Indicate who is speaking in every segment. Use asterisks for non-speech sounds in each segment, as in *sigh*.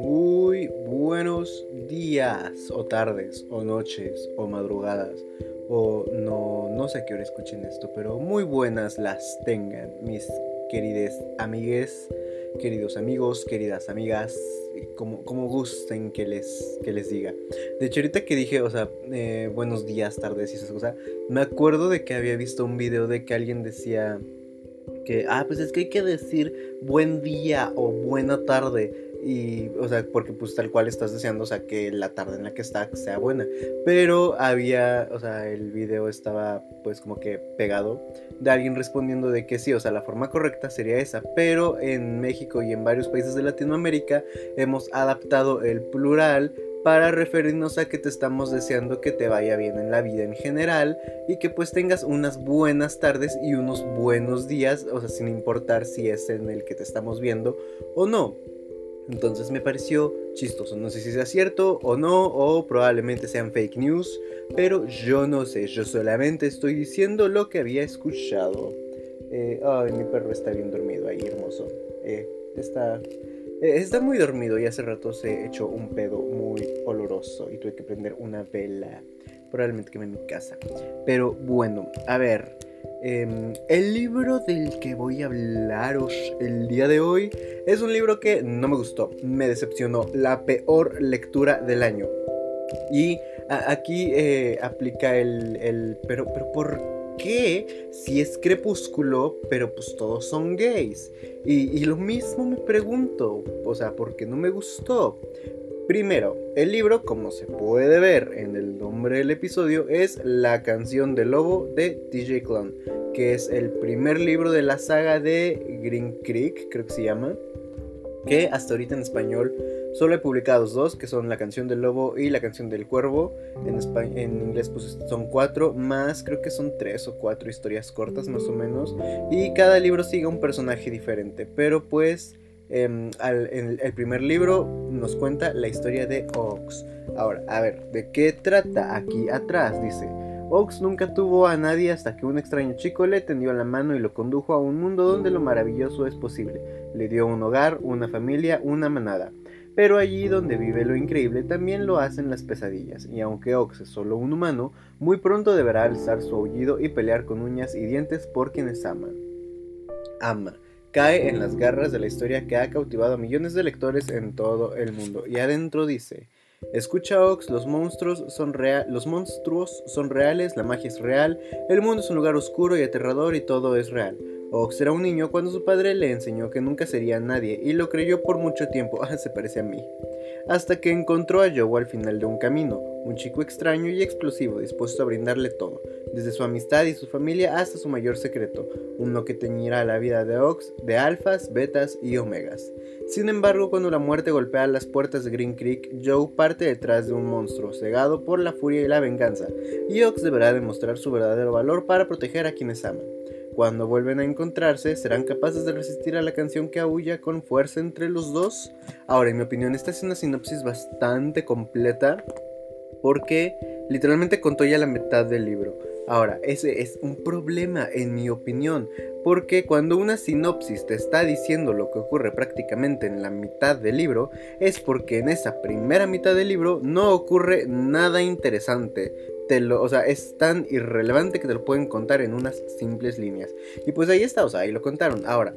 Speaker 1: Muy buenos días o tardes o noches o madrugadas o no, no sé a qué hora escuchen esto, pero muy buenas las tengan mis queridas amigues, queridos amigos, queridas amigas, como, como gusten que les, que les diga. De hecho, ahorita que dije, o sea, eh, buenos días, tardes y esas cosas, me acuerdo de que había visto un video de que alguien decía que, ah, pues es que hay que decir buen día o buena tarde. Y, o sea, porque pues tal cual estás deseando, o sea, que la tarde en la que está sea buena. Pero había, o sea, el video estaba pues como que pegado de alguien respondiendo de que sí, o sea, la forma correcta sería esa. Pero en México y en varios países de Latinoamérica hemos adaptado el plural para referirnos a que te estamos deseando que te vaya bien en la vida en general y que pues tengas unas buenas tardes y unos buenos días, o sea, sin importar si es en el que te estamos viendo o no. Entonces me pareció chistoso. No sé si sea cierto o no, o probablemente sean fake news, pero yo no sé. Yo solamente estoy diciendo lo que había escuchado. Eh, ay, mi perro está bien dormido ahí, hermoso. Eh, está, está muy dormido y hace rato se echó un pedo muy oloroso y tuve que prender una vela. Probablemente quemé mi casa. Pero bueno, a ver. Em, el libro del que voy a hablaros el día de hoy es un libro que no me gustó, me decepcionó, la peor lectura del año. Y aquí eh, aplica el, pero, pero ¿por qué si es crepúsculo, pero pues todos son gays? Y, y lo mismo me pregunto, o sea, ¿por qué no me gustó? Primero, el libro, como se puede ver en el nombre del episodio, es La canción del lobo de TJ Clown, que es el primer libro de la saga de Green Creek, creo que se llama, que hasta ahorita en español solo he publicado dos, que son La canción del lobo y La canción del cuervo. En, en inglés pues son cuatro, más creo que son tres o cuatro historias cortas más o menos, y cada libro sigue un personaje diferente, pero pues en em, el primer libro nos cuenta la historia de Ox. Ahora, a ver, ¿de qué trata? Aquí atrás dice, Ox nunca tuvo a nadie hasta que un extraño chico le tendió la mano y lo condujo a un mundo donde lo maravilloso es posible. Le dio un hogar, una familia, una manada. Pero allí donde vive lo increíble también lo hacen las pesadillas, y aunque Ox es solo un humano, muy pronto deberá alzar su aullido y pelear con uñas y dientes por quienes aman. Ama cae en las garras de la historia que ha cautivado a millones de lectores en todo el mundo. Y adentro dice, escucha Ox, los monstruos son los monstruos son reales, la magia es real, el mundo es un lugar oscuro y aterrador y todo es real. Ox era un niño cuando su padre le enseñó que nunca sería nadie y lo creyó por mucho tiempo, *laughs* ah, se parece a mí. Hasta que encontró a Joe al final de un camino, un chico extraño y explosivo dispuesto a brindarle todo, desde su amistad y su familia hasta su mayor secreto, uno que teñirá la vida de Ox de alfas, betas y omegas. Sin embargo, cuando la muerte golpea las puertas de Green Creek, Joe parte detrás de un monstruo, cegado por la furia y la venganza, y Ox deberá demostrar su verdadero valor para proteger a quienes aman. Cuando vuelven a encontrarse, ¿serán capaces de resistir a la canción que aúlla con fuerza entre los dos? Ahora, en mi opinión, esta es una sinopsis bastante completa porque literalmente contó ya la mitad del libro. Ahora, ese es un problema en mi opinión, porque cuando una sinopsis te está diciendo lo que ocurre prácticamente en la mitad del libro, es porque en esa primera mitad del libro no ocurre nada interesante lo, o sea, es tan irrelevante que te lo pueden contar en unas simples líneas. Y pues ahí está, o sea, ahí lo contaron. Ahora,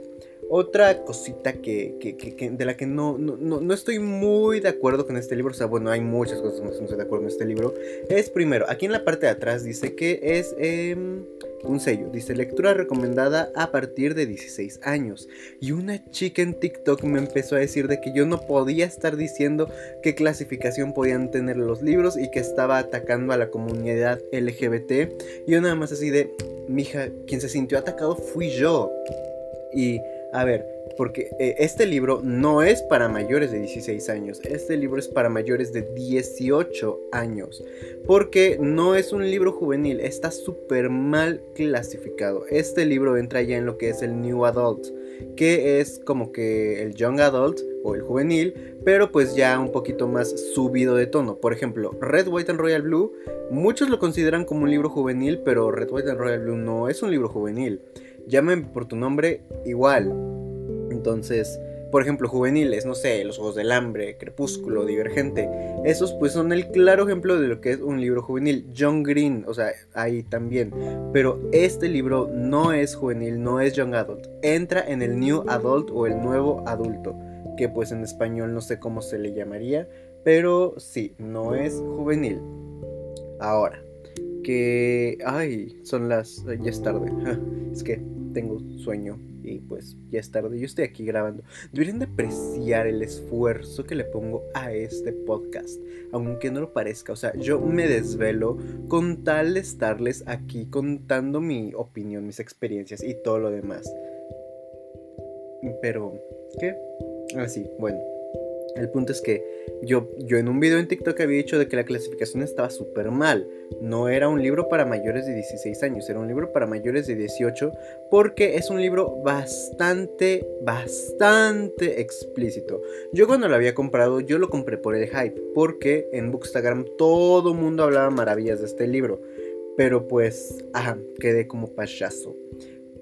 Speaker 1: otra cosita que, de la que no, no, estoy muy de acuerdo con este libro, o sea, bueno, hay muchas cosas que no estoy de acuerdo con este libro, es primero, aquí en la parte de atrás dice que es em, un sello, dice lectura recomendada a partir de 16 años. Y una chica en TikTok me empezó a decir de que yo no podía estar diciendo qué clasificación podían tener los libros y que estaba atacando a la comunidad LGBT. Y yo nada más así de, mija, quien se sintió atacado fui yo. Y a ver, porque eh, este libro no es para mayores de 16 años, este libro es para mayores de 18 años, porque no es un libro juvenil, está súper mal clasificado. Este libro entra ya en lo que es el New Adult, que es como que el Young Adult o el juvenil, pero pues ya un poquito más subido de tono. Por ejemplo, Red, White and Royal Blue, muchos lo consideran como un libro juvenil, pero Red, White and Royal Blue no es un libro juvenil. Llámame por tu nombre igual. Entonces, por ejemplo, juveniles, no sé, Los Juegos del Hambre, Crepúsculo, Divergente. Esos pues son el claro ejemplo de lo que es un libro juvenil. John Green, o sea, ahí también. Pero este libro no es juvenil, no es Young Adult. Entra en el New Adult o el nuevo adulto. Que pues en español no sé cómo se le llamaría. Pero sí, no es juvenil. Ahora, que... Ay, son las... Ya es tarde. Es que tengo sueño y pues ya es tarde, yo estoy aquí grabando. Deberían de apreciar el esfuerzo que le pongo a este podcast, aunque no lo parezca. O sea, yo me desvelo con tal de estarles aquí contando mi opinión, mis experiencias y todo lo demás. Pero, ¿qué? Así, ah, bueno. El punto es que yo, yo en un video en TikTok había dicho de que la clasificación estaba súper mal. No era un libro para mayores de 16 años, era un libro para mayores de 18 porque es un libro bastante, bastante explícito. Yo cuando lo había comprado, yo lo compré por el hype, porque en Bookstagram todo mundo hablaba maravillas de este libro. Pero pues, ajá, quedé como payaso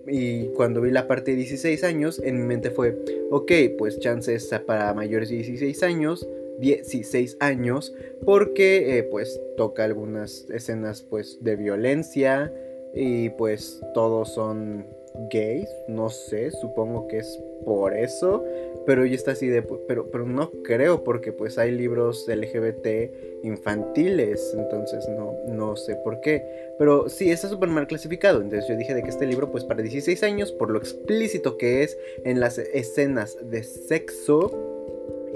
Speaker 1: y cuando vi la parte de 16 años, en mi mente fue, ok, pues chance está para mayores de 16 años, 16 años, porque eh, pues toca algunas escenas pues de violencia y pues todos son gays, no sé, supongo que es por eso, pero ya está así de, pero, pero no creo porque pues hay libros LGBT infantiles, entonces no, no sé por qué, pero sí, está súper mal clasificado, entonces yo dije de que este libro pues para 16 años, por lo explícito que es en las escenas de sexo,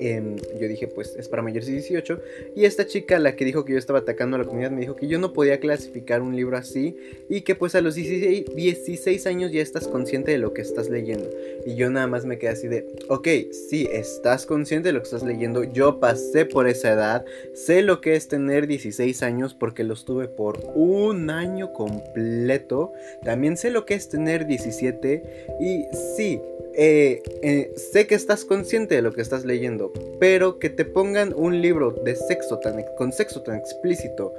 Speaker 1: yo dije, pues es para mayores de 18. Y esta chica, la que dijo que yo estaba atacando a la comunidad, me dijo que yo no podía clasificar un libro así y que pues a los 16, 16 años ya estás consciente de lo que estás leyendo. Y yo nada más me quedé así de, ok, sí, estás consciente de lo que estás leyendo. Yo pasé por esa edad, sé lo que es tener 16 años porque los tuve por un año completo. También sé lo que es tener 17 y sí, eh, eh, sé que estás consciente de lo que estás leyendo, pero que te pongan un libro de sexo tan, con sexo tan explícito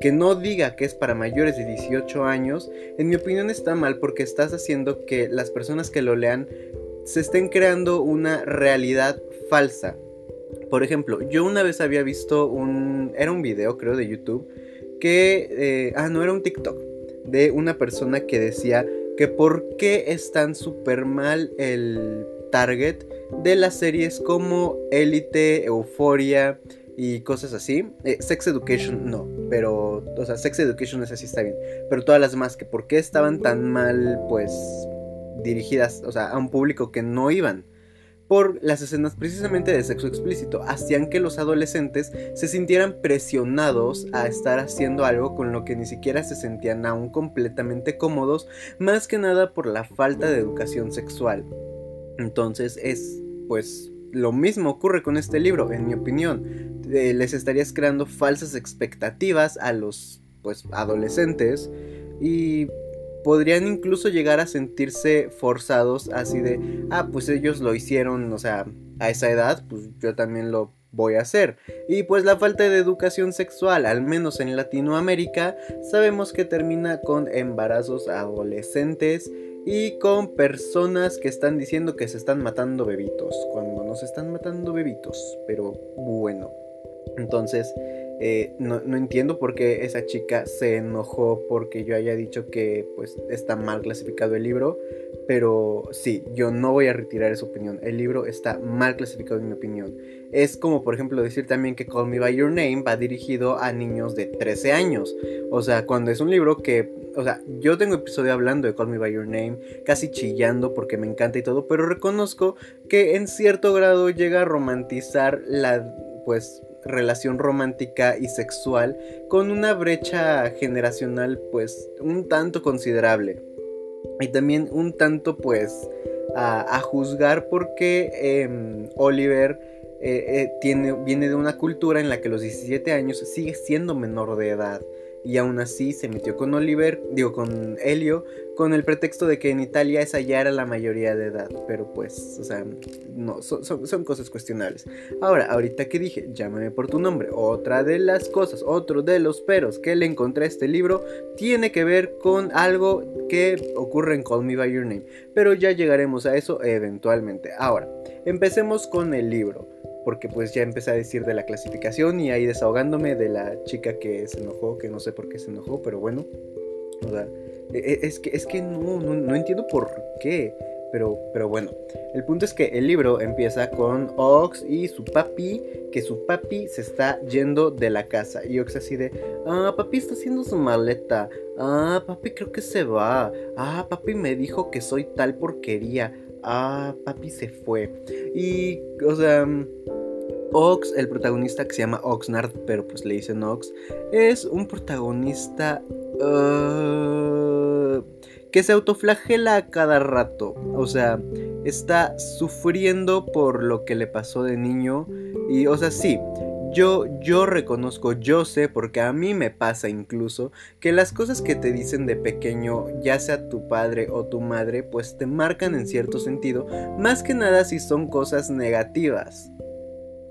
Speaker 1: que no diga que es para mayores de 18 años, en mi opinión está mal porque estás haciendo que las personas que lo lean se estén creando una realidad falsa. Por ejemplo, yo una vez había visto un... Era un video, creo, de YouTube, que... Eh, ah, no, era un TikTok, de una persona que decía que por qué es tan súper mal el target de las series como Elite, Euphoria y cosas así. Eh, Sex Education no, pero, o sea, Sex Education es así, está bien. Pero todas las demás, que por qué estaban tan mal, pues, dirigidas, o sea, a un público que no iban por las escenas precisamente de sexo explícito, hacían que los adolescentes se sintieran presionados a estar haciendo algo con lo que ni siquiera se sentían aún completamente cómodos, más que nada por la falta de educación sexual. Entonces es, pues, lo mismo ocurre con este libro, en mi opinión. Eh, les estarías creando falsas expectativas a los, pues, adolescentes y podrían incluso llegar a sentirse forzados así de, ah, pues ellos lo hicieron, o sea, a esa edad, pues yo también lo voy a hacer. Y pues la falta de educación sexual, al menos en Latinoamérica, sabemos que termina con embarazos adolescentes y con personas que están diciendo que se están matando bebitos, cuando no se están matando bebitos, pero bueno. Entonces, eh, no, entiendo por qué esa chica se enojó porque yo haya dicho que pues está mal clasificado el libro. Pero sí, yo no voy a retirar esa opinión. El libro está mal clasificado en mi opinión. Es como por ejemplo decir también que Call Me By Your Name va dirigido a niños de 13 años. O sea, cuando es un libro que... O sea, yo tengo episodio hablando de Call Me By Your Name, casi chillando porque me encanta y todo, pero reconozco que en cierto grado llega a romantizar la pues relación romántica y sexual con una brecha generacional pues un tanto considerable y también un tanto pues a, juzgar porque em, Oliver eh, eh, tiene, viene de una cultura en la que los 17 años sigue siendo menor de edad. Y aún así se metió con Oliver, digo con Helio, con el pretexto de que en Italia esa ya era la mayoría de edad, pero pues, o sea, no, son, cosas cuestionables. Ahora, ahorita que dije, llámame por tu nombre, otra de las cosas, otro de los peros que le encontré a este libro tiene que ver con algo que ocurre en Call Me By Your Name, pero ya llegaremos a eso eventualmente. Ahora, empecemos con el libro porque pues ya empecé a decir de la clasificación y ahí desahogándome de la chica que se enojó, que no sé por qué se enojó, pero bueno, o sea, es que, es que no, no, entiendo por qué. Pero, pero, bueno, el punto es que el libro empieza con Ox y su papi, que su papi se está yendo de la casa. Y Ox así de, ah, papi está haciendo su maleta. Ah, papi creo que se va. Ah, papi me dijo que soy tal porquería. Ah, papi se fue. Y, o sea... Ox, el protagonista que se llama Oxnard, pero pues le dicen Ox, es un protagonista uh, que se autoflagela a cada rato. O sea, está sufriendo por lo que le pasó de niño. Y, o sea, sí, yo, yo reconozco, yo sé, porque a mí me pasa incluso, que las cosas que te dicen de pequeño, ya sea tu padre o tu madre, pues te marcan en cierto sentido, más que nada si son cosas negativas.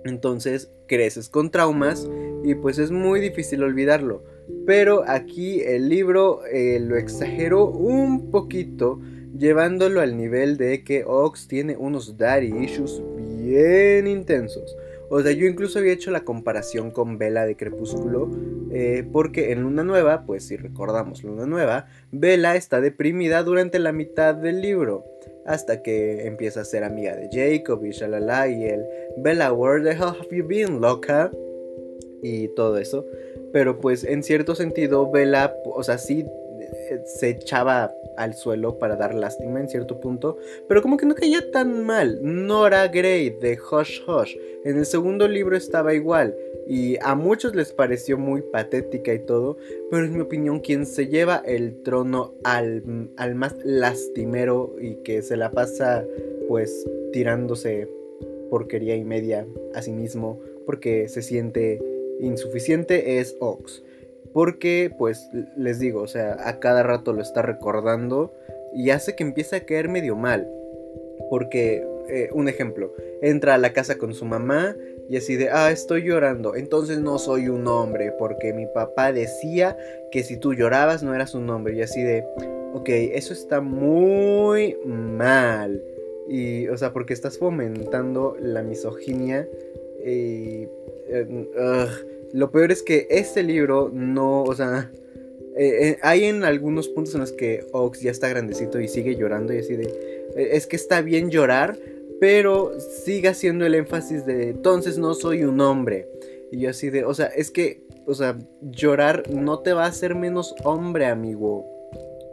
Speaker 1: Entonces creces con traumas y pues es muy difícil olvidarlo. Pero aquí el libro eh, lo exageró un poquito, llevándolo al nivel de que Ox tiene unos daddy issues bien intensos. O sea, yo incluso había hecho la comparación con Vela de Crepúsculo, eh, porque en Luna Nueva, pues si recordamos Luna Nueva, Vela está deprimida durante la mitad del libro, hasta que empieza a ser amiga de Jacob y shalala y el Bella, where the hell have you been, loca? Y todo eso. Pero pues en cierto sentido, Bella, o sea, sí eh, se echaba al suelo para dar lástima en cierto punto, pero como que no caía tan mal. Nora Gray de Hush Hush en el segundo libro estaba igual y a muchos les pareció muy patética y todo, pero en mi opinión quien se lleva el trono al, al más lastimero y que se la pasa pues tirándose porquería y media a sí mismo porque se siente insuficiente es Ox. Porque, pues, les digo, o sea, a cada rato lo está recordando y hace que empiece a caer medio mal. Porque, eh, un ejemplo, entra a la casa con su mamá y así de, ah, estoy llorando, entonces no soy un hombre, porque mi papá decía que si tú llorabas no eras un hombre. Y así de, ok, eso está muy mal. Y, o sea, porque estás fomentando la misoginia y... Eh, lo peor es que este libro no, o sea, eh, eh, hay en algunos puntos en los que Ox ya está grandecito y sigue llorando y así de, eh, es que está bien llorar, pero sigue haciendo el énfasis de, entonces no soy un hombre. Y yo así de, o sea, es que, o sea, llorar no te va a hacer menos hombre, amigo.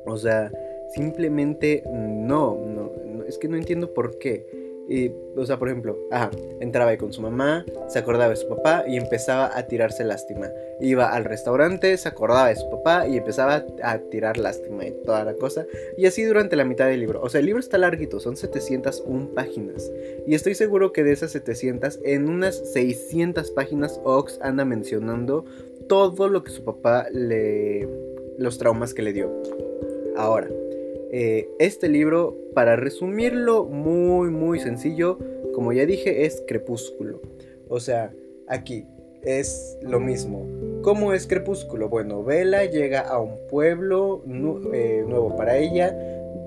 Speaker 1: O sea, simplemente no, no es que no entiendo por qué. Y, o sea, por ejemplo, ajá, entraba ahí con su mamá, se acordaba de su papá y empezaba a tirarse lástima. Iba al restaurante, se acordaba de su papá y empezaba a tirar lástima y toda la cosa. Y así durante la mitad del libro. O sea, el libro está larguito, son 701 páginas. Y estoy seguro que de esas 700, en unas 600 páginas, Ox anda mencionando todo lo que su papá le... los traumas que le dio. Ahora, eh, este libro, para resumirlo muy, muy sencillo, como ya dije, es Crepúsculo. O sea, aquí es lo mismo. ¿Cómo es Crepúsculo? Bueno, Bella llega a un pueblo eh, nuevo para ella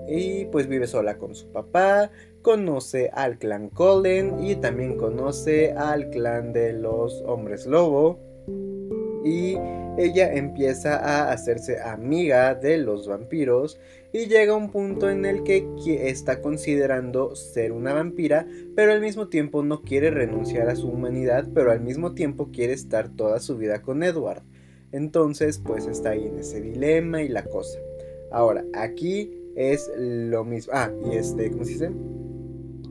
Speaker 1: y pues vive sola con su papá, conoce al clan Colin y también conoce al clan de los hombres lobo y ella empieza a hacerse amiga de los vampiros y llega a un punto en el que está considerando ser una vampira, pero al mismo tiempo no quiere renunciar a su humanidad, pero al mismo tiempo quiere estar toda su vida con Edward. Entonces, pues está ahí en ese dilema y la cosa. Ahora, aquí es lo mismo. Ah, y este, ¿cómo se dice?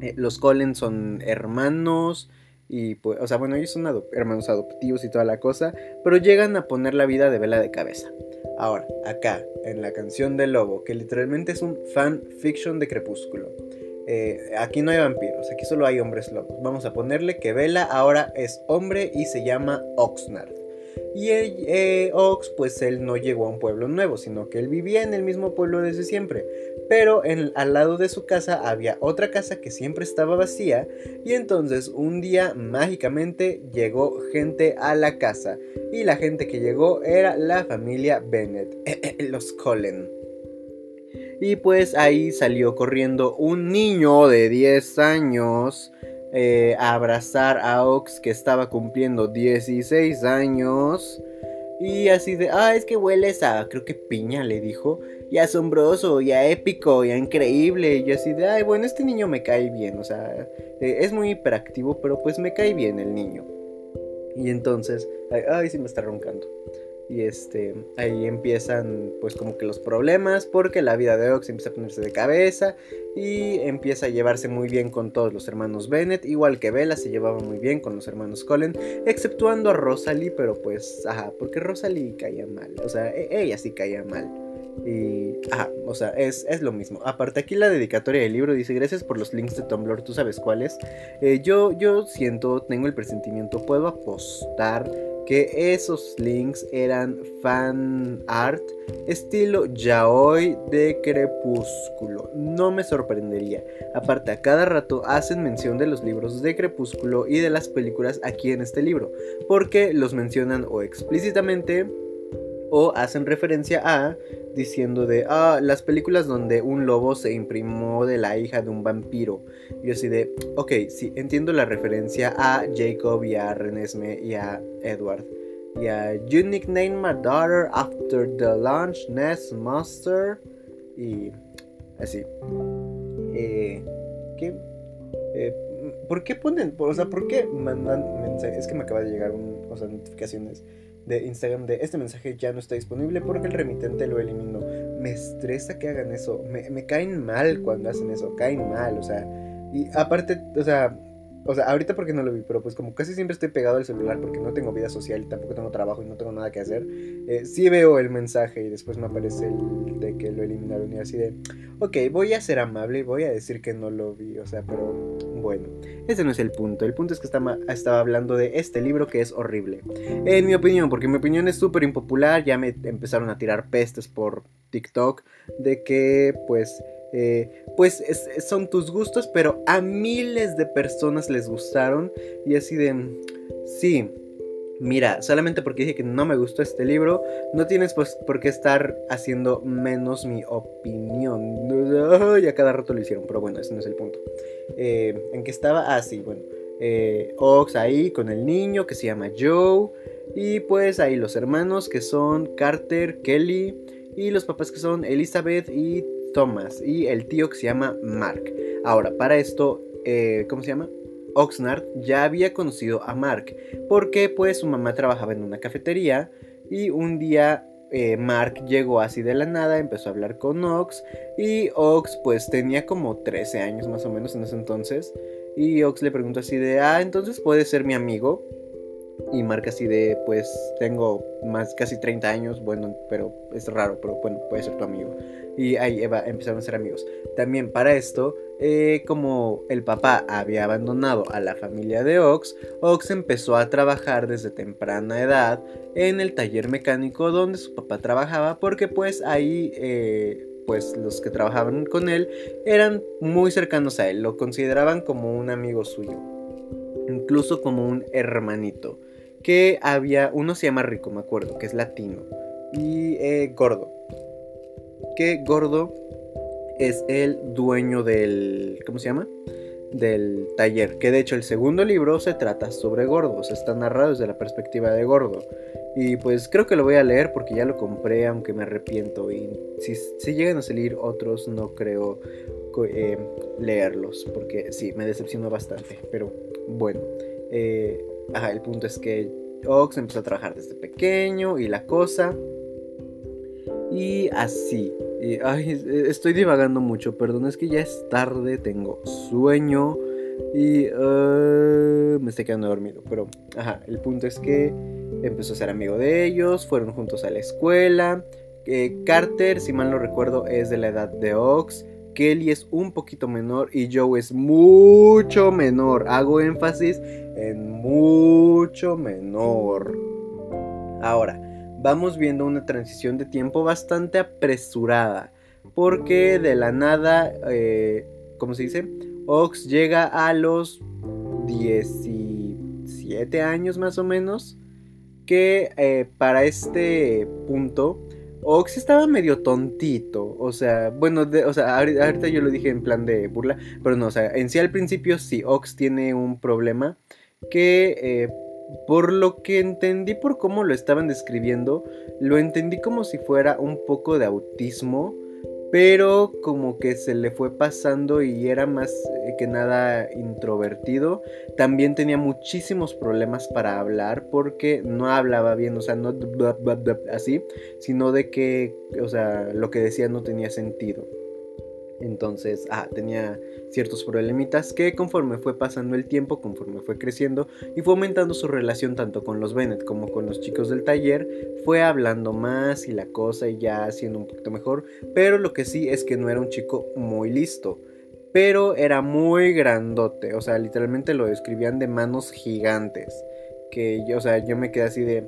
Speaker 1: Eh, los Collins son hermanos. Y pues, o sea, bueno, ellos son hermanos adoptivos y toda la cosa, pero llegan a poner la vida de Vela de cabeza. Ahora, acá, en la canción del lobo, que literalmente es un fan fiction de Crepúsculo. Eh, aquí no hay vampiros, aquí solo hay hombres lobos. Vamos a ponerle que Vela ahora es hombre y se llama Oxnard. Y eh, Ox, pues él no llegó a un pueblo nuevo, sino que él vivía en el mismo pueblo desde siempre. Pero al lado de su casa había otra casa que siempre estaba vacía. Y entonces un día mágicamente llegó gente a la casa. Y la gente que llegó era la familia Bennett, *laughs* los Cullen. Y pues ahí salió corriendo un niño de 10 años eh, a abrazar a Ox que estaba cumpliendo 16 años. Y así de, ah, es que hueles a, creo que piña, le dijo. Y asombroso, y a épico, y a increíble. Y así de, ay, bueno, este niño me cae bien. O sea, eh, es muy hiperactivo, pero pues me cae bien el niño. Y entonces, ay, ay, sí me está roncando. Y este, ahí empiezan pues como que los problemas porque la vida de Ox empieza a ponerse de cabeza y empieza a llevarse muy bien con todos los hermanos Bennett, igual que Bella se llevaba muy bien con los hermanos Cullen, exceptuando a Rosalie, pero pues, ajá, porque Rosalie caía mal, o sea, e, ella sí caía mal. Y, ajá, o sea, es, lo mismo. Aparte aquí la dedicatoria del libro dice, gracias por los links de Tumblr, tú sabes cuáles. Eh, yo, yo siento, tengo el presentimiento, puedo apostar que esos links eran fan art estilo yaoi de crepúsculo. No me sorprendería. Aparte, a cada rato hacen mención de los libros de crepúsculo y de las películas aquí en este libro, porque los mencionan o explícitamente o hacen referencia a diciendo de ah, las películas donde un lobo se imprimó de la hija de un vampiro. Y así de, ok, sí, entiendo la referencia a Jacob y a Renesme y a Edward. Y a You nickname my daughter after the lunch nest monster. Y así. Eh, ¿Qué? Eh, ¿Por qué ponen? O sea, ¿por qué mandan mensajes? Es que me acaba de llegar o sea, notificaciones de Instagram de este mensaje ya no está disponible porque el remitente lo eliminó. Me estresa que hagan eso. Me, me caen mal cuando hacen eso. Caen mal, o sea. Y aparte, o sea, o sea, ahorita porque no lo vi, pero pues como casi siempre estoy pegado al celular porque no tengo vida social y tampoco tengo trabajo y no tengo nada que hacer, eh, sí veo el mensaje y después me aparece el de que lo eliminaron y así de, ok, voy a ser amable y voy a decir que no lo vi, o sea, pero bueno, ese no es el punto, el punto es que estaba, estaba hablando de este libro que es horrible, en mi opinión, porque mi opinión es súper impopular, ya me empezaron a tirar pestes por TikTok de que pues eh, pues son tus gustos, pero a miles de personas les gustaron y así de, sí, mira, solamente porque dije que no me gustó este libro, no tienes pues por qué estar haciendo menos mi opinión. Y a cada rato lo hicieron, pero bueno, ese no es el punto. Eh, ¿En qué estaba? Ah, bueno. Eh, Ox ahí con el niño que se llama Joe. Y pues ahí los hermanos que son Carter, Kelly. Y los papás que son Elizabeth y Thomas y el tío que se llama Mark. Ahora, para esto, eh, ¿cómo se llama? Oxnard ya había conocido a Mark porque pues su mamá trabajaba en una cafetería y un día eh, Mark llegó así de la nada, empezó a hablar con Ox y Ox pues tenía como 13 años más o menos en ese entonces y Ox le preguntó así de, ah, entonces puede ser mi amigo y Mark así de, pues tengo más casi 30 años, bueno, pero es raro, pero bueno, puede ser tu amigo y ahí empezaron a ser amigos. También para esto, eh, como el papá había abandonado a la familia de Ox, Ox empezó a trabajar desde temprana edad en el taller mecánico donde su papá trabajaba porque pues ahí... Eh, pues los que trabajaban con él eran muy cercanos a él, lo consideraban como un amigo suyo, incluso como un hermanito, que había, uno se llama Rico, me acuerdo, que es latino, y eh, gordo, que Gordo es el dueño del... ¿Cómo se llama? Del taller. Que de hecho el segundo libro se trata sobre Gordo. Se está narrado desde la perspectiva de Gordo. Y pues creo que lo voy a leer porque ya lo compré, aunque me arrepiento. Y si, si llegan a salir otros, no creo eh, leerlos. Porque sí, me decepcionó bastante. Pero bueno. Eh, ajá, el punto es que Ox empezó a trabajar desde pequeño y la cosa. Y así. estoy divagando mucho, perdón, es que ya es tarde, tengo sueño y uh, me estoy quedando dormido. Pero, ajá, el punto es que empezó a ser amigo de ellos, fueron juntos a la escuela. Eh, Carter, si mal no recuerdo, es de la edad de Ox. Kelly es un poquito menor y Joe es mucho menor. Hago énfasis en mucho menor. Ahora, vamos viendo una transición de tiempo bastante apresurada, porque de la nada, eh, ¿cómo se dice? Ox llega a los 17 años más o menos, que eh, para este punto Ox estaba medio tontito, o sea, bueno, o sea, ahorita, yo lo dije en plan de burla, pero no, o sea, en sí al principio sí, Ox tiene un problema que eh, por lo que entendí por cómo lo estaban describiendo, lo entendí como si fuera un poco de autismo pero como que se le fue pasando y era más eh, que nada introvertido. También tenía muchísimos problemas para hablar porque no hablaba bien, o sea, no así, sino de que, o sea, lo que decía no tenía sentido. Entonces, ah, tenía ciertos problemitas que conforme fue pasando el tiempo, conforme fue creciendo y fue aumentando su relación tanto con los Bennett como con los chicos del taller, fue hablando más y la cosa y ya haciendo un poquito mejor, pero lo que sí es que no era un chico muy listo, pero era muy grandote, o sea, literalmente lo describían de manos gigantes, que yo, o sea, yo me quedé así de,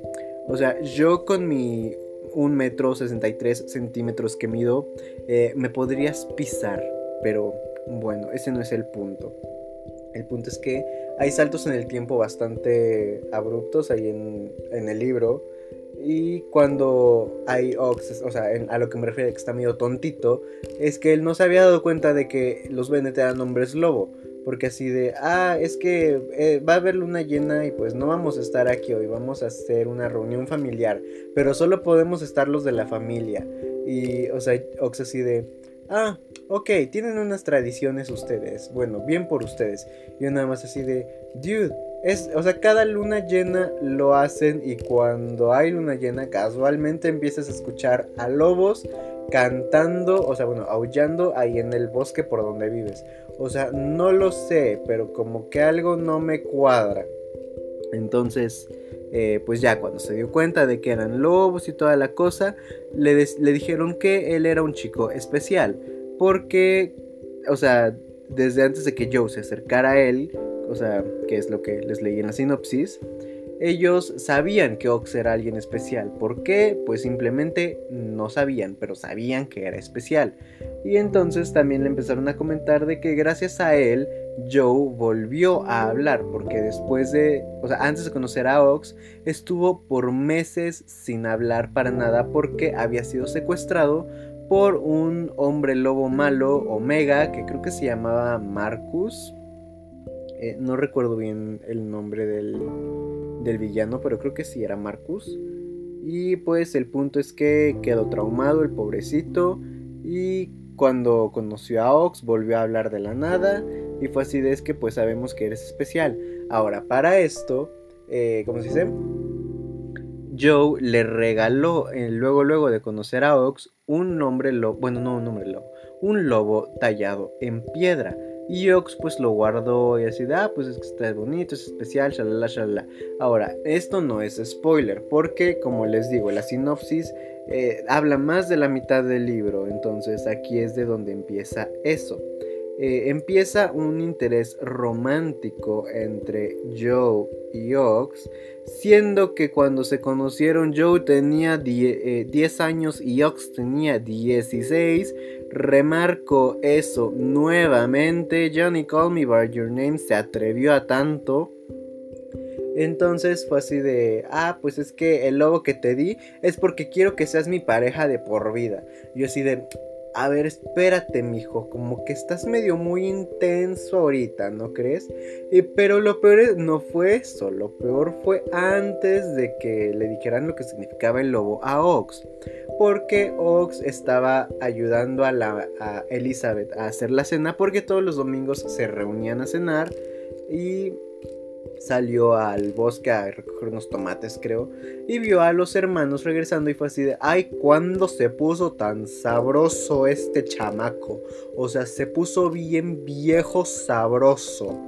Speaker 1: o sea, yo con mi un metro 63 centímetros que mido, eh, me podrías pisar, pero bueno, ese no es el punto. El punto es que hay saltos en el tiempo bastante abruptos ahí en, el libro. Y cuando hay Ox, o sea, a lo que me refiero que está medio tontito, es que él no se había dado cuenta de que los Bennett eran hombres lobo. Porque así de, ah, es que eh, va a haber luna llena y pues no vamos a estar aquí hoy, vamos a hacer una reunión familiar, pero solo podemos estar los de la familia. Y, o sea, Ox así de, ah, ok, tienen unas tradiciones ustedes, bueno, bien por ustedes. Y yo nada más así de, dude, es, o sea, cada luna llena lo hacen y cuando hay luna llena casualmente empiezas a escuchar a lobos cantando, o sea, bueno, aullando ahí en el bosque por donde vives. O sea, no lo sé, pero como que algo no me cuadra. Entonces, eh, pues ya cuando se dio cuenta de que eran lobos y toda la cosa, le, le dijeron que él era un chico especial. Porque, o sea, desde antes de que Joe se acercara a él, o sea, que es lo que les leí en la sinopsis, ellos sabían que Ox era alguien especial. ¿Por qué? Pues simplemente no sabían, pero sabían que era especial. Y entonces también le empezaron a comentar de que gracias a él Joe volvió a hablar, porque después de, o sea, antes de conocer a Ox, estuvo por meses sin hablar para nada porque había sido secuestrado por un hombre lobo malo, Omega, que creo que se llamaba Marcus. Eh, no recuerdo bien el nombre del, del villano, pero creo que sí era Marcus. Y pues el punto es que quedó traumado el pobrecito y cuando conoció a Ox volvió a hablar de la nada y fue así de es que pues sabemos que eres especial. Ahora, para esto, eh, ¿cómo se dice? Joe le regaló, eh, luego luego de conocer a Ox, un nombre lobo, bueno, no un nombre lobo, un lobo tallado en piedra. Y Ox pues lo guardó y así ah, pues es que está bonito, es especial, shalala, shalala. Ahora, esto no es spoiler, porque como les digo, la sinopsis eh, habla más de la mitad del libro, entonces aquí es de donde empieza eso. Eh, empieza un interés romántico entre Joe y Ox, siendo que cuando se conocieron Joe tenía 10 eh, años y Ox tenía 16. Remarco eso nuevamente, Johnny Call Me By Your Name se atrevió a tanto. Entonces fue así de, ah, pues es que el lobo que te di es porque quiero que seas mi pareja de por vida. Yo así de, a ver, espérate, mijo, como que estás medio muy intenso ahorita, ¿no crees? pero lo peor no fue eso, lo peor fue antes de que le dijeran lo que significaba el lobo a Ox. Porque Ox estaba ayudando a, la, a Elizabeth a hacer la cena porque todos los domingos se reunían a cenar y salió al bosque a recoger unos tomates, creo, y vio a los hermanos regresando y fue así de, ay, ¿cuándo se puso tan sabroso este chamaco? O sea, se puso bien viejo sabroso.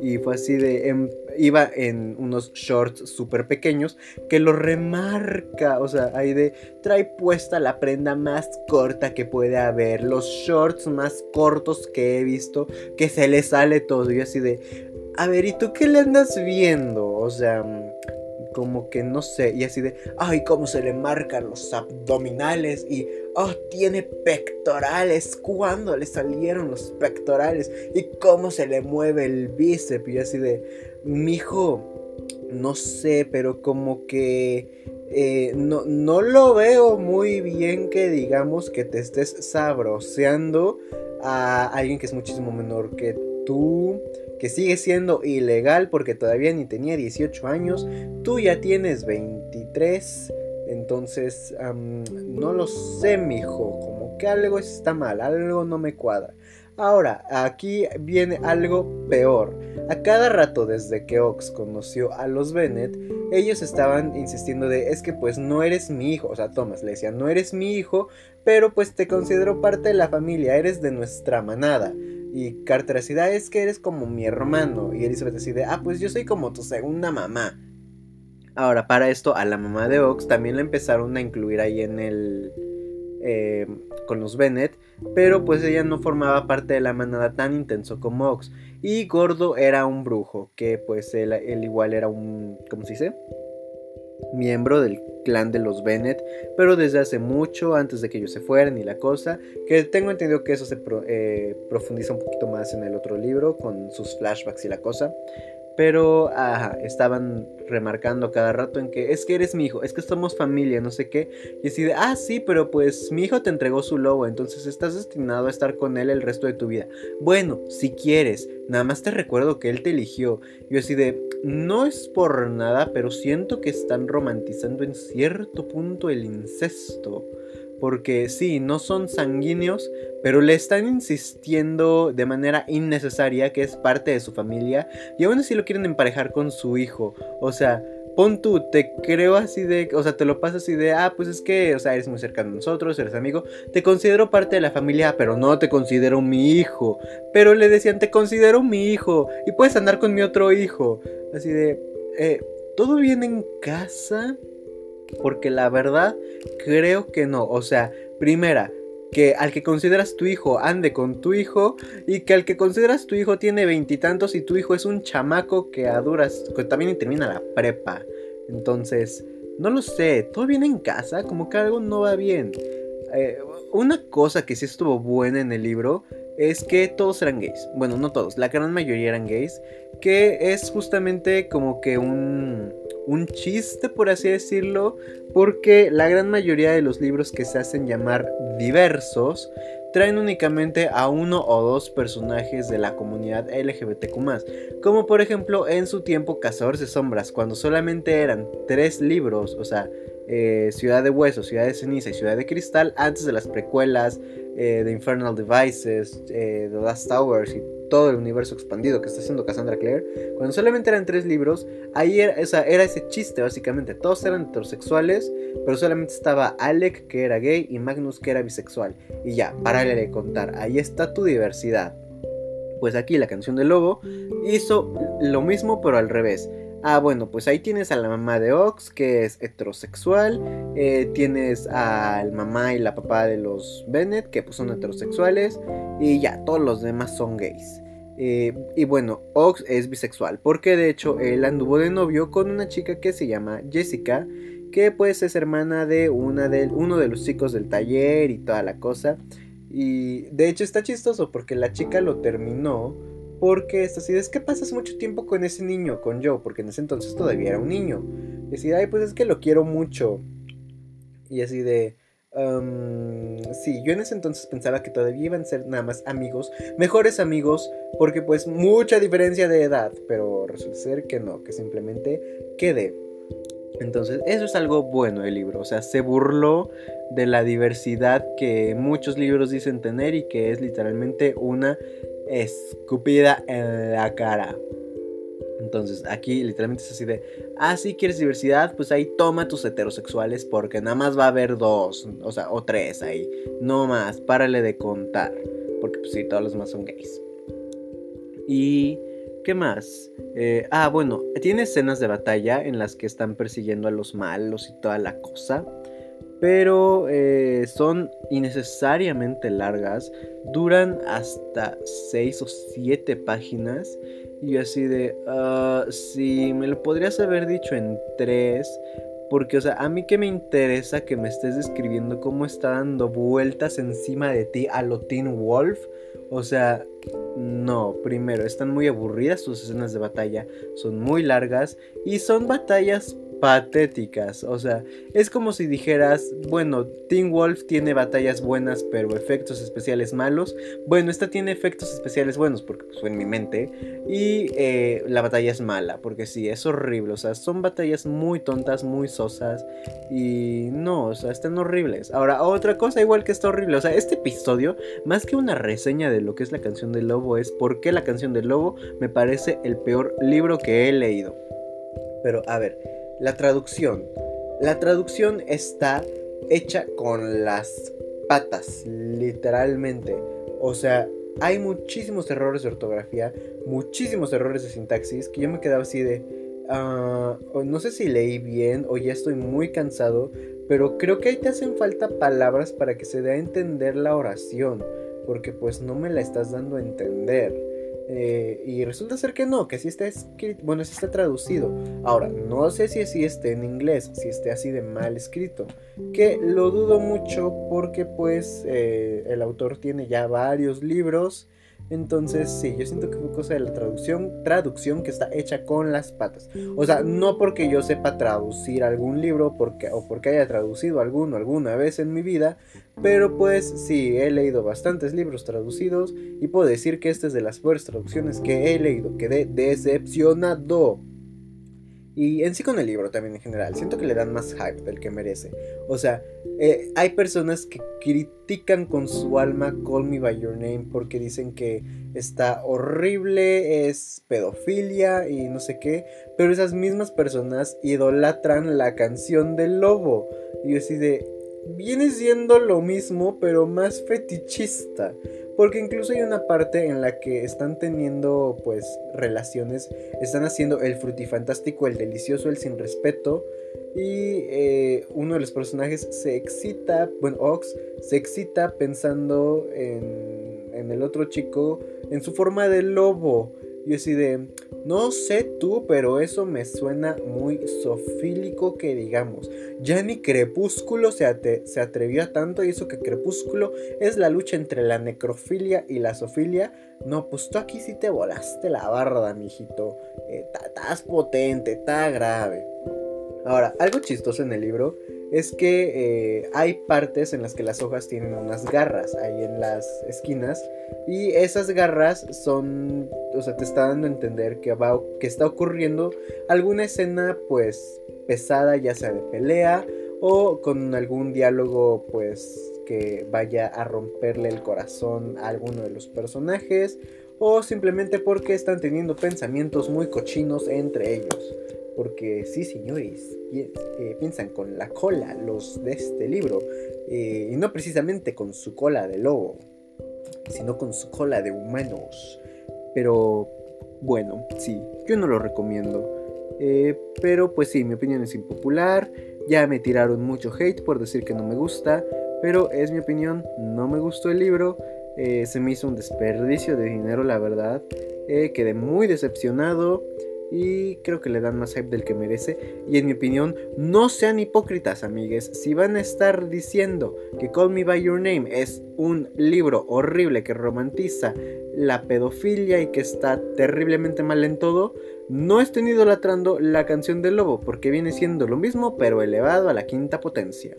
Speaker 1: Y fue así de, em, iba en unos shorts súper pequeños que lo remarca, o sea, ahí de, trae puesta la prenda más corta que puede haber, los shorts más cortos que he visto, que se le sale todo y así de, a ver, ¿y tú qué le andas viendo? O sea, como que no sé, y así de, ay, cómo se le marcan los abdominales y, oh, tiene pectorales, ¿cuándo le salieron los pectorales? Y cómo se le mueve el bíceps y así de, mijo, no sé, pero como que eh, no, no lo veo muy bien que digamos que te estés sabroseando a alguien que es muchísimo menor que tú que sigue siendo ilegal porque todavía ni tenía 18 años, tú ya tienes 23, entonces no lo sé, mijo, como que algo está mal, algo no me cuadra. Ahora, aquí viene algo peor. A cada rato desde que Ox conoció a los Bennett, ellos estaban insistiendo de es que pues no eres mi hijo, o sea, Thomas le decía, no eres mi hijo, pero pues te considero parte de la familia, eres de nuestra manada. Y Carter decide, ah, es que eres como mi hermano. Y Elizabeth decide, ah, pues yo soy como tu segunda mamá. Ahora, para esto, a la mamá de Ox también la empezaron a incluir ahí en el... Eh, con los Bennett, pero pues ella no formaba parte de la manada tan intenso como Ox. Y Gordo era un brujo, que pues él, él igual era un... ¿Cómo se dice? miembro del clan de los Bennett, pero desde hace mucho, antes de que ellos se fueran y la cosa, que tengo entendido que eso se eh, profundiza un poquito más en el otro libro, con sus flashbacks y la cosa. Pero estaban remarcando cada rato en que es que eres mi hijo, es que somos familia, no sé qué. Y así de, ah, sí, pero pues mi hijo te entregó su lobo, entonces estás destinado a estar con él el resto de tu vida. Bueno, si quieres, nada más te recuerdo que él te eligió. Yo así de, no es por nada, pero siento que están romantizando en cierto punto el incesto. Porque sí, no son sanguíneos, pero le están insistiendo de manera innecesaria que es parte de su familia. Y aún así lo quieren emparejar con su hijo. O sea, pon tú, te creo así de, o sea, te lo pasas así de, ah, pues es que, o sea, eres muy cercano a nosotros, eres amigo, te considero parte de la familia, pero no te considero mi hijo. Pero le decían, te considero mi hijo y puedes andar con mi otro hijo. Así de, eh, ¿todo bien en casa? Porque la verdad, creo que no. O sea, primera, que al que consideras tu hijo ande con tu hijo y que al que consideras tu hijo tiene veintitantos y, tu hijo es un chamaco que a que también termina la prepa. Entonces, no lo sé, todo viene en casa, como que algo no va bien. Eh, una cosa que sí estuvo buena en el libro es que todos eran gays. Bueno, no todos, la gran mayoría eran gays. Que es justamente como que un, un chiste, por así decirlo. Porque la gran mayoría de los libros que se hacen llamar diversos traen únicamente a uno o dos personajes de la comunidad LGBTQ. Como por ejemplo en su tiempo Cazadores de Sombras, cuando solamente eran tres libros, o sea, eh, Ciudad de Hueso, Ciudad de Ceniza y Ciudad de Cristal antes de las precuelas eh, de Infernal Devices, eh, The Last Towers y todo el universo expandido que está haciendo Cassandra Clare, cuando solamente eran tres libros, ahí era, era ese chiste básicamente, todos eran heterosexuales, pero solamente estaba Alec que era gay y Magnus que era bisexual. Y ya, párale de contar, ahí está tu diversidad. Pues aquí la canción del lobo hizo lo mismo pero al revés. Ah, bueno, pues ahí tienes a la mamá de Ox, que es heterosexual. Eh, tienes al mamá y la papá de los Bennett, que pues son heterosexuales. Y ya, todos los demás son gays. Eh, y bueno, Ox es bisexual, porque de hecho él anduvo de novio con una chica que se llama Jessica, que pues es hermana de, una de uno de los chicos del taller y toda la cosa. Y de hecho está chistoso porque la chica lo terminó porque es así, es que pasas mucho tiempo con ese niño, con Joe, porque en ese entonces todavía era un niño. Y así, ay, pues es que lo quiero mucho. Y así de... sí, yo en ese entonces pensaba que todavía iban a ser nada más amigos, mejores amigos, porque pues mucha diferencia de edad, pero resulta ser que no, que simplemente quede. Entonces, eso es algo bueno del libro, o sea, se burló de la diversidad que muchos libros dicen tener y que es literalmente una escupida en la cara. Entonces, aquí literalmente es así de, ah, si quieres diversidad, pues ahí toma tus heterosexuales porque nada más va a haber dos, o sea, o tres ahí, no más, párale de contar, porque pues sí, todos los demás son gays. Y, ¿qué más? Eh, ah, bueno, tiene escenas de batalla en las que están persiguiendo a los malos y toda la cosa pero eh, son innecesariamente largas, duran hasta 6 o 7 páginas Y yo así de, uh, sí, me lo podrías haber dicho en tres. Porque, o sea, a mí que me interesa que me estés describiendo cómo está dando vueltas encima de ti a lo Teen Wolf. O sea, no, primero, están muy aburridas sus escenas de batalla, son muy largas y son batallas patéticas. O sea, es como si dijeras, bueno, Teen Wolf tiene batallas buenas pero efectos especiales malos. Bueno, esta tiene efectos especiales buenos porque pues, fue en mi mente. Y eh, la batalla es mala porque sí, es horrible. O sea, son batallas muy tontas, muy sosas. Y no, o sea, están horribles. Ahora, otra cosa igual que está horrible. O sea, este episodio, más que una reseña de lo que es la canción del lobo, es porque la canción del lobo me parece el peor libro que he leído. Pero a ver, la traducción. La traducción está hecha con las patas, literalmente. O sea, hay muchísimos errores de ortografía, muchísimos errores de sintaxis, que yo me quedaba así de... Ah, no sé si leí bien o ya estoy muy cansado, pero creo que ahí te hacen falta palabras para que se dé a entender la oración, porque pues no me la estás dando a entender. Eh, y resulta ser que no, que sí está escrito, bueno, sí está traducido. Ahora, no sé si así esté en inglés, si esté así de mal escrito. Que lo dudo mucho porque pues eh, el autor tiene ya varios libros entonces, sí, yo siento que fue cosa de la traducción, traducción que está hecha con las patas. O sea, no porque yo sepa traducir algún libro porque, o porque haya traducido alguno alguna vez en mi vida, pero pues sí, he leído bastantes libros traducidos y puedo decir que esta es de las peores traducciones que he leído. Quedé decepcionado. Y en sí con el libro también en general. Siento que le dan más hype del que merece. O sea, eh, hay personas que critican con su alma Call Me By Your Name porque dicen que está horrible, es pedofilia y no sé qué. Pero esas mismas personas idolatran la canción del lobo. Y así de... Viene siendo lo mismo, pero más fetichista. Porque incluso hay una parte en la que están teniendo pues relaciones, están haciendo el frutifantástico, el delicioso, el sin respeto. Y eh, uno de los personajes se excita, bueno, Ox se excita pensando en, en el otro chico, en su forma de lobo. Y así de, no sé tú, pero eso me suena muy sofílico que digamos. Ya ni Crepúsculo se, se atrevió a tanto y eso que Crepúsculo es la lucha entre la necrofilia y la sofilia. No, pues tú aquí sí te volaste la barda, mijito. Estás eh, potente, está grave. Ahora, algo chistoso en el libro es que eh, hay partes en las que las hojas tienen unas garras ahí en las esquinas y esas garras son, o sea, te está dando a entender que, va, que está ocurriendo alguna escena pues pesada, ya sea de pelea o con algún diálogo pues que vaya a romperle el corazón a alguno de los personajes o simplemente porque están teniendo pensamientos muy cochinos entre ellos. Porque sí, señores, eh, piensan con la cola los de este libro. Eh, y no precisamente con su cola de lobo, sino con su cola de humanos. Pero bueno, sí, yo no lo recomiendo. Eh, pero pues sí, mi opinión es impopular. Ya me tiraron mucho hate por decir que no me gusta. Pero es mi opinión, no me gustó el libro. se me hizo un desperdicio de dinero, la verdad. quedé muy decepcionado y creo que le dan más hype del que merece. Y en mi opinión, no sean hipócritas, amigues. Si van a estar diciendo que Call Me By Your Name es un libro horrible que romantiza la pedofilia y que está terriblemente mal en todo, no estén idolatrando la canción del lobo, porque viene siendo lo mismo, pero elevado a la quinta potencia.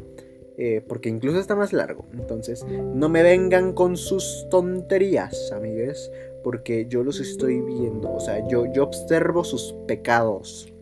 Speaker 1: Eh, porque incluso está más largo. Entonces, no me vengan con sus tonterías, amigues porque yo los estoy viendo, o sea, yo, yo observo sus pecados.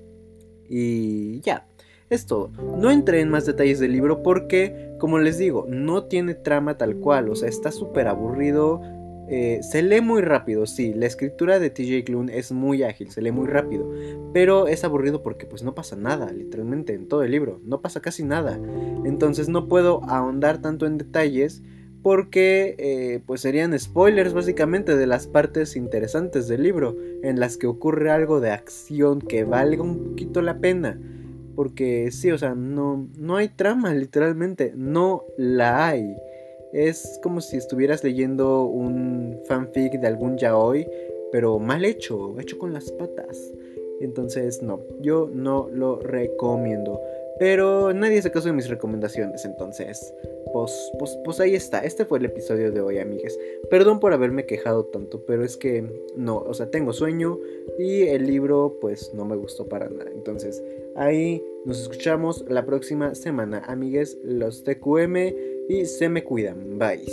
Speaker 1: Y ya, es todo. No entré en más detalles del libro porque, como les digo, no tiene trama tal cual, o sea, está súper aburrido. Eh, se lee muy rápido, sí, la escritura de TJ Klune es muy ágil, se lee muy rápido, pero es aburrido porque pues no pasa nada, literalmente en todo el libro, no pasa casi nada. Entonces no puedo ahondar tanto en detalles porque eh, pues serían spoilers básicamente de las partes interesantes del libro en las que ocurre algo de acción que valga un poquito la pena porque sí, o sea, no, no hay trama literalmente, no la hay. Es como si estuvieras leyendo un fanfic de algún yaoi, pero mal hecho, hecho con las patas. Entonces, no, yo no lo recomiendo. Pero nadie se caso de mis recomendaciones, entonces, pues, pues, pues ahí está. Este fue el episodio de hoy, amigues. Perdón por haberme quejado tanto, pero es que no, o sea, tengo sueño y el libro, pues, no me gustó para nada. Entonces, ahí nos escuchamos la próxima semana, amigues, los TQM y se me cuidan. Bye.